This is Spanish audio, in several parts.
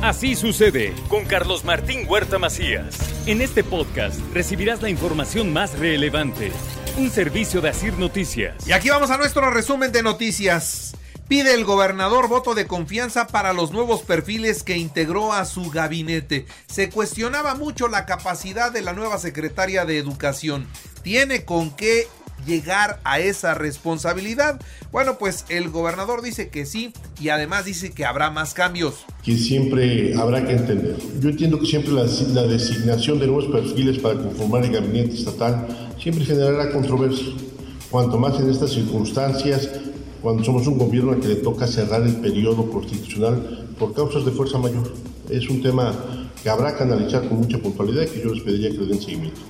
Así sucede con Carlos Martín Huerta Macías. En este podcast recibirás la información más relevante. Un servicio de Asir Noticias. Y aquí vamos a nuestro resumen de noticias. Pide el gobernador voto de confianza para los nuevos perfiles que integró a su gabinete. Se cuestionaba mucho la capacidad de la nueva secretaria de Educación. ¿Tiene con qué llegar a esa responsabilidad? Bueno, pues el gobernador dice que sí y además dice que habrá más cambios. Que siempre habrá que entender. Yo entiendo que siempre la, designación de nuevos perfiles para conformar el gabinete estatal siempre generará controversia. Cuanto más en estas circunstancias, cuando somos un gobierno al que le toca cerrar el periodo constitucional por causas de fuerza mayor. Es un tema que habrá que analizar con mucha puntualidad y que yo les pediría que le den seguimiento.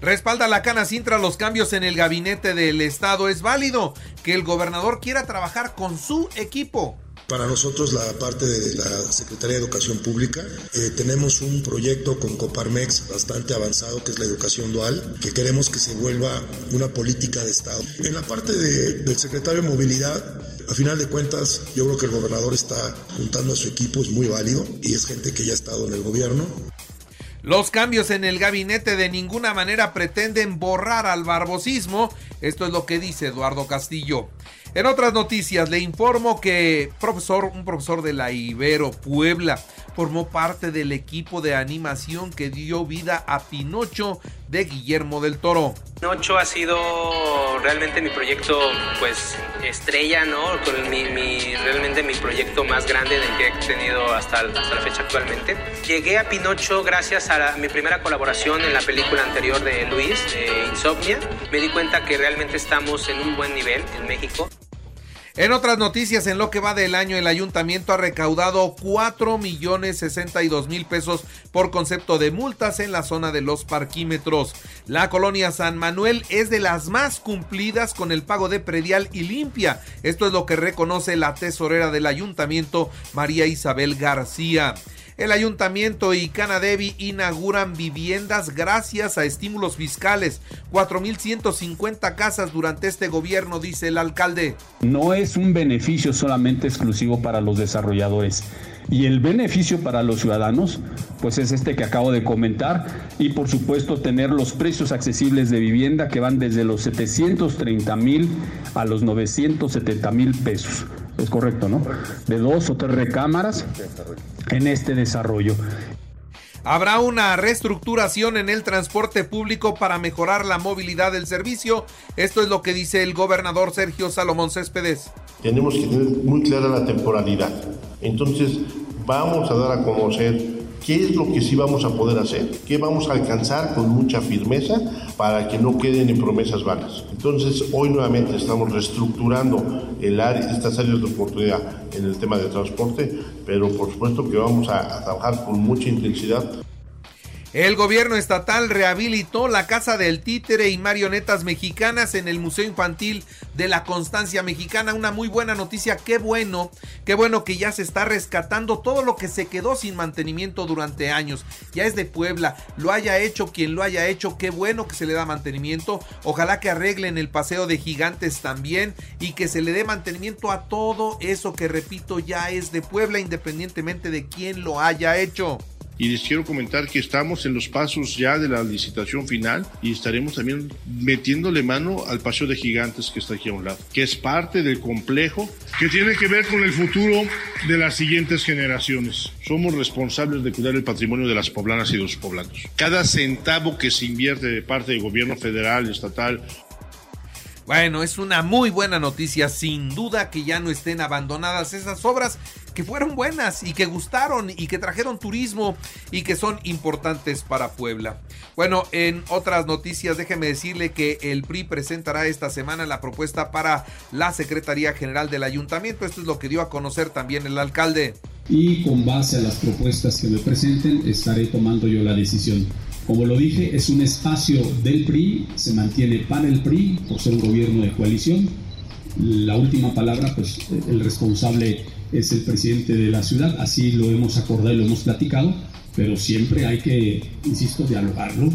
Respalda la Cana Sintra los cambios en el gabinete del Estado. Es válido que el gobernador quiera trabajar con su equipo. Para nosotros la parte de la Secretaría de Educación Pública, eh, tenemos un proyecto con Coparmex bastante avanzado que es la educación dual, que queremos que se vuelva una política de Estado. En la parte de, del secretario de Movilidad, a final de cuentas, yo creo que el gobernador está juntando a su equipo, es muy válido y es gente que ya ha estado en el gobierno. Los cambios en el gabinete de ninguna manera pretenden borrar al barbosismo. Esto es lo que dice Eduardo Castillo. En otras noticias, le informo que profesor, un profesor de la Ibero Puebla formó parte del equipo de animación que dio vida a Pinocho de Guillermo del Toro. Pinocho ha sido realmente mi proyecto, pues, estrella, ¿no? Mi, mi, realmente mi proyecto más grande del que he tenido hasta, hasta la fecha actualmente. Llegué a Pinocho gracias a mi primera colaboración en la película anterior de Luis, de Insomnia. Me di cuenta que realmente estamos en un buen nivel en México. En otras noticias, en lo que va del año, el ayuntamiento ha recaudado 4 millones 62 mil pesos por concepto de multas en la zona de los parquímetros. La colonia San Manuel es de las más cumplidas con el pago de predial y limpia. Esto es lo que reconoce la tesorera del ayuntamiento, María Isabel García. El ayuntamiento y Canadevi inauguran viviendas gracias a estímulos fiscales. 4.150 casas durante este gobierno, dice el alcalde. No es un beneficio solamente exclusivo para los desarrolladores. Y el beneficio para los ciudadanos, pues es este que acabo de comentar. Y por supuesto tener los precios accesibles de vivienda que van desde los 730 mil a los 970 mil pesos. Es correcto, ¿no? De dos o tres recámaras en este desarrollo. Habrá una reestructuración en el transporte público para mejorar la movilidad del servicio. Esto es lo que dice el gobernador Sergio Salomón Céspedes. Tenemos que tener muy clara la temporalidad. Entonces, vamos a dar a conocer qué es lo que sí vamos a poder hacer, qué vamos a alcanzar con mucha firmeza para que no queden en promesas vanas. Entonces, hoy nuevamente estamos reestructurando estas áreas de oportunidad en el tema de transporte, pero por supuesto que vamos a trabajar con mucha intensidad el gobierno estatal rehabilitó la Casa del Títere y marionetas mexicanas en el Museo Infantil de la Constancia Mexicana. Una muy buena noticia, qué bueno, qué bueno que ya se está rescatando todo lo que se quedó sin mantenimiento durante años. Ya es de Puebla, lo haya hecho quien lo haya hecho, qué bueno que se le da mantenimiento. Ojalá que arreglen el paseo de gigantes también y que se le dé mantenimiento a todo eso que repito ya es de Puebla independientemente de quién lo haya hecho y les quiero comentar que estamos en los pasos ya de la licitación final y estaremos también metiéndole mano al paseo de gigantes que está aquí a un lado, que es parte del complejo que tiene que ver con el futuro de las siguientes generaciones. Somos responsables de cuidar el patrimonio de las poblanas y de los poblanos. Cada centavo que se invierte de parte del gobierno federal, estatal, bueno, es una muy buena noticia, sin duda que ya no estén abandonadas esas obras que fueron buenas y que gustaron y que trajeron turismo y que son importantes para Puebla. Bueno, en otras noticias, déjeme decirle que el PRI presentará esta semana la propuesta para la Secretaría General del Ayuntamiento. Esto es lo que dio a conocer también el alcalde. Y con base a las propuestas que me presenten, estaré tomando yo la decisión. Como lo dije, es un espacio del PRI, se mantiene para el PRI por ser un gobierno de coalición. La última palabra, pues el responsable es el presidente de la ciudad, así lo hemos acordado y lo hemos platicado, pero siempre hay que, insisto, dialogarlo.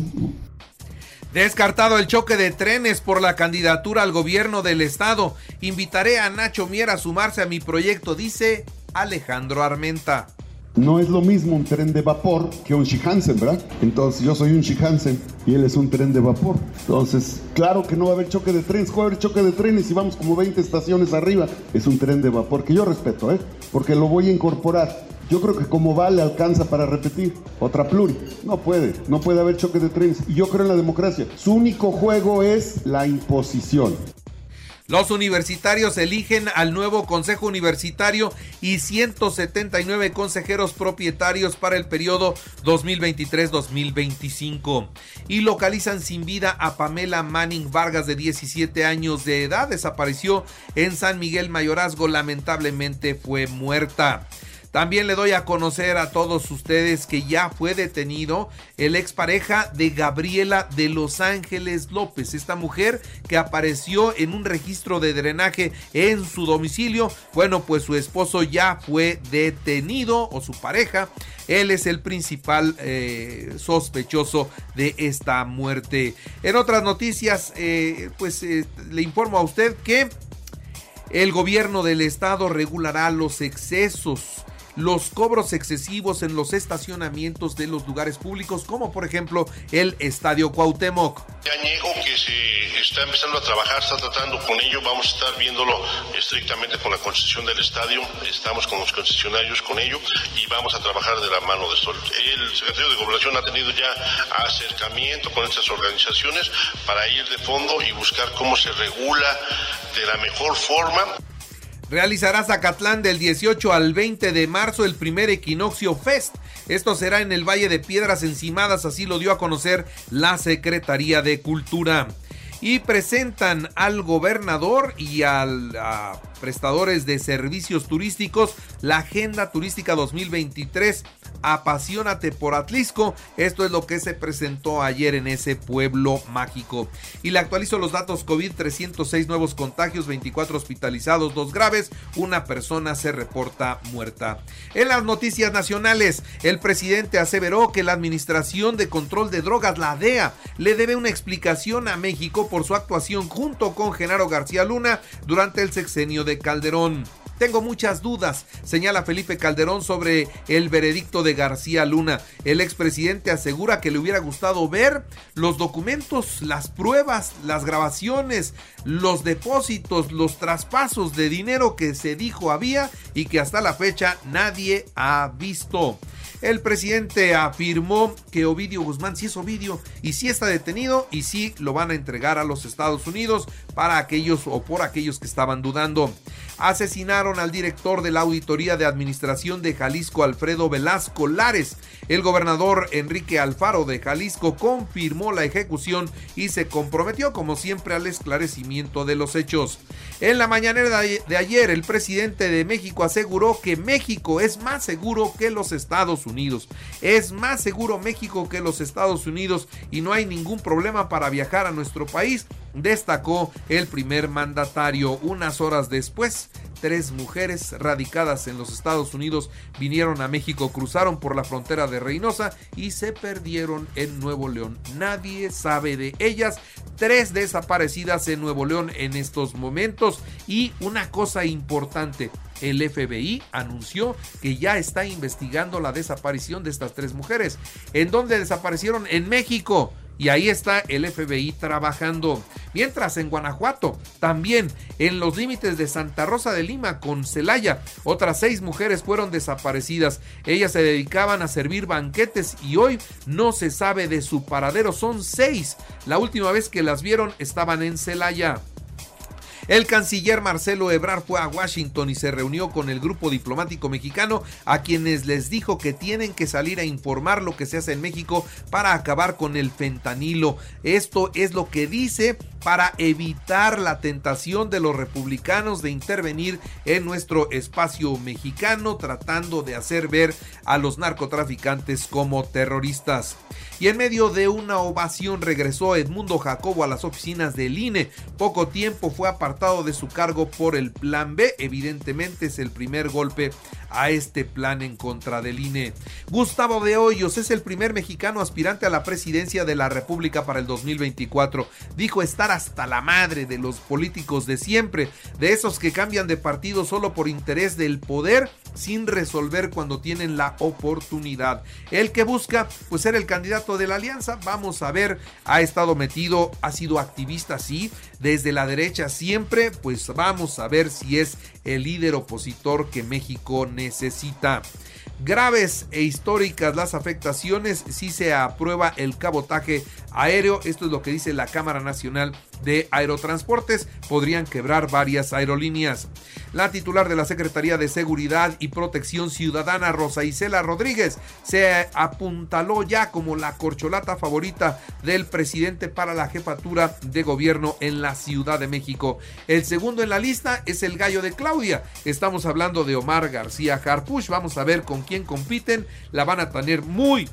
Descartado el choque de trenes por la candidatura al gobierno del estado, invitaré a Nacho Mier a sumarse a mi proyecto, dice Alejandro Armenta. No es lo mismo un tren de vapor que un Shihansen, ¿verdad? Entonces yo soy un Shihansen y él es un tren de vapor. Entonces, claro que no va a haber choque de trenes, va a choque de trenes y vamos como 20 estaciones arriba. Es un tren de vapor que yo respeto, ¿eh? Porque lo voy a incorporar. Yo creo que como va le alcanza para repetir. Otra pluri. No puede, no puede haber choque de trenes. Y yo creo en la democracia. Su único juego es la imposición. Los universitarios eligen al nuevo Consejo Universitario y 179 consejeros propietarios para el periodo 2023-2025. Y localizan sin vida a Pamela Manning Vargas de 17 años de edad. Desapareció en San Miguel Mayorazgo. Lamentablemente fue muerta. También le doy a conocer a todos ustedes que ya fue detenido el expareja de Gabriela de Los Ángeles López, esta mujer que apareció en un registro de drenaje en su domicilio. Bueno, pues su esposo ya fue detenido o su pareja. Él es el principal eh, sospechoso de esta muerte. En otras noticias, eh, pues eh, le informo a usted que el gobierno del estado regulará los excesos los cobros excesivos en los estacionamientos de los lugares públicos, como por ejemplo el Estadio Cuauhtémoc. Ya niego que se está empezando a trabajar, está tratando con ello, vamos a estar viéndolo estrictamente con la concesión del estadio, estamos con los concesionarios con ello y vamos a trabajar de la mano de esto. El secretario de Gobernación ha tenido ya acercamiento con estas organizaciones para ir de fondo y buscar cómo se regula de la mejor forma realizará Zacatlán del 18 al 20 de marzo el primer Equinoccio Fest. Esto será en el Valle de Piedras Encimadas, así lo dio a conocer la Secretaría de Cultura. Y presentan al gobernador y al, prestadores de servicios turísticos la Agenda Turística 2023 Apasionate por Atlisco. Esto es lo que se presentó ayer en ese pueblo mágico. Y le actualizo los datos COVID, 306 nuevos contagios, 24 hospitalizados, dos graves, una persona se reporta muerta. En las noticias nacionales, el presidente aseveró que la Administración de Control de Drogas, la DEA, le debe una explicación a México por su actuación junto con Genaro García Luna durante el sexenio de Calderón. Tengo muchas dudas, señala Felipe Calderón sobre el veredicto de García Luna. El expresidente asegura que le hubiera gustado ver los documentos, las pruebas, las grabaciones, los depósitos, los traspasos de dinero que se dijo había y que hasta la fecha nadie ha visto. El presidente afirmó que Ovidio Guzmán sí es Ovidio y sí está detenido y sí lo van a entregar a los Estados Unidos para aquellos o por aquellos que estaban dudando. Asesinaron al director de la Auditoría de Administración de Jalisco, Alfredo Velasco Lares. El gobernador Enrique Alfaro de Jalisco confirmó la ejecución y se comprometió, como siempre, al esclarecimiento de los hechos. En la mañanera de ayer, el presidente de México aseguró que México es más seguro que los Estados Unidos. Es más seguro México que los Estados Unidos y no hay ningún problema para viajar a nuestro país destacó el primer mandatario. Unas horas después, tres mujeres radicadas en los Estados Unidos vinieron a México, cruzaron por la frontera de Reynosa y se perdieron en Nuevo León. Nadie sabe de ellas. Tres desaparecidas en Nuevo León en estos momentos. Y una cosa importante, el FBI anunció que ya está investigando la desaparición de estas tres mujeres. ¿En dónde desaparecieron? En México. Y ahí está el FBI trabajando. Mientras en Guanajuato, también en los límites de Santa Rosa de Lima con Celaya, otras seis mujeres fueron desaparecidas. Ellas se dedicaban a servir banquetes y hoy no se sabe de su paradero. Son seis. La última vez que las vieron estaban en Celaya. El canciller Marcelo Ebrard fue a Washington y se reunió con el grupo diplomático mexicano a quienes les dijo que tienen que salir a informar lo que se hace en México para acabar con el fentanilo. Esto es lo que dice para evitar la tentación de los republicanos de intervenir en nuestro espacio mexicano tratando de hacer ver a los narcotraficantes como terroristas. Y en medio de una ovación regresó Edmundo Jacobo a las oficinas del INE. Poco tiempo fue apartado de su cargo por el Plan B. Evidentemente es el primer golpe a este plan en contra del INE. Gustavo de Hoyos es el primer mexicano aspirante a la presidencia de la República para el 2024. Dijo estar hasta la madre de los políticos de siempre, de esos que cambian de partido solo por interés del poder sin resolver cuando tienen la oportunidad. El que busca pues ser el candidato de la alianza, vamos a ver, ha estado metido, ha sido activista, sí, desde la derecha siempre, pues vamos a ver si es el líder opositor que México necesita. Graves e históricas las afectaciones si se aprueba el cabotaje aéreo. Esto es lo que dice la Cámara Nacional de Aerotransportes. Podrían quebrar varias aerolíneas. La titular de la Secretaría de Seguridad y Protección Ciudadana, Rosa Isela Rodríguez, se apuntaló ya como la corcholata favorita del presidente para la jefatura de gobierno en la Ciudad de México. El segundo en la lista es el gallo de Claudia. Estamos hablando de Omar García Harpuch. Vamos a ver con quién compiten. La van a tener muy,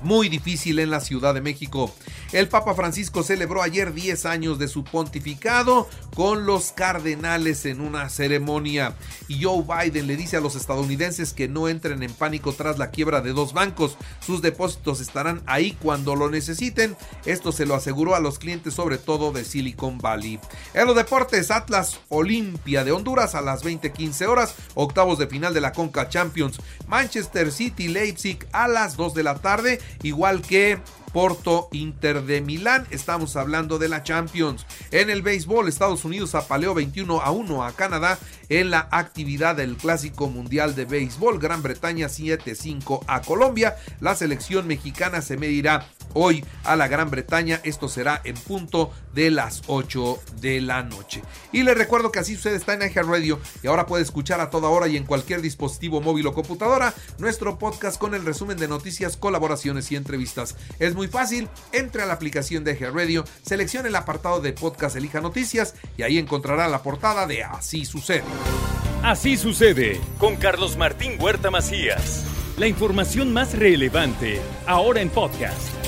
muy difícil en la Ciudad de México. El Papa Francisco celebró ayer 10 años de su pontificado con los cardenales en una ceremonia. Y Joe Biden le dice a los estadounidenses que no entren en pánico tras la quiebra de dos bancos. Sus depósitos estarán ahí cuando lo necesiten. Esto se lo aseguró a los clientes sobre todo de Silicon Valley. En los deportes, Atlas Olimpia de Honduras a las 20:15 horas, octavos de final de la Conca Champions. Manchester City Leipzig a las 2 de la tarde, igual que Porto Inter de Milán. Estamos hablando de la Champions. En el béisbol, Estados Unidos apaleó 21 a 1 a Canadá en la actividad del Clásico Mundial de Béisbol. Gran Bretaña 7-5 a Colombia. La selección mexicana se medirá hoy a la Gran Bretaña. Esto será en punto de las 8 de la noche. Y les recuerdo que así sucede está en iHeart Radio y ahora puede escuchar a toda hora y en cualquier dispositivo móvil o computadora nuestro podcast con el resumen de noticias, colaboraciones y entrevistas. Es muy fácil, entre a la aplicación de iHeart Radio, seleccione el apartado de podcast, elija noticias y ahí encontrará la portada de Así sucede. Así sucede con Carlos Martín Huerta Macías. La información más relevante ahora en podcast.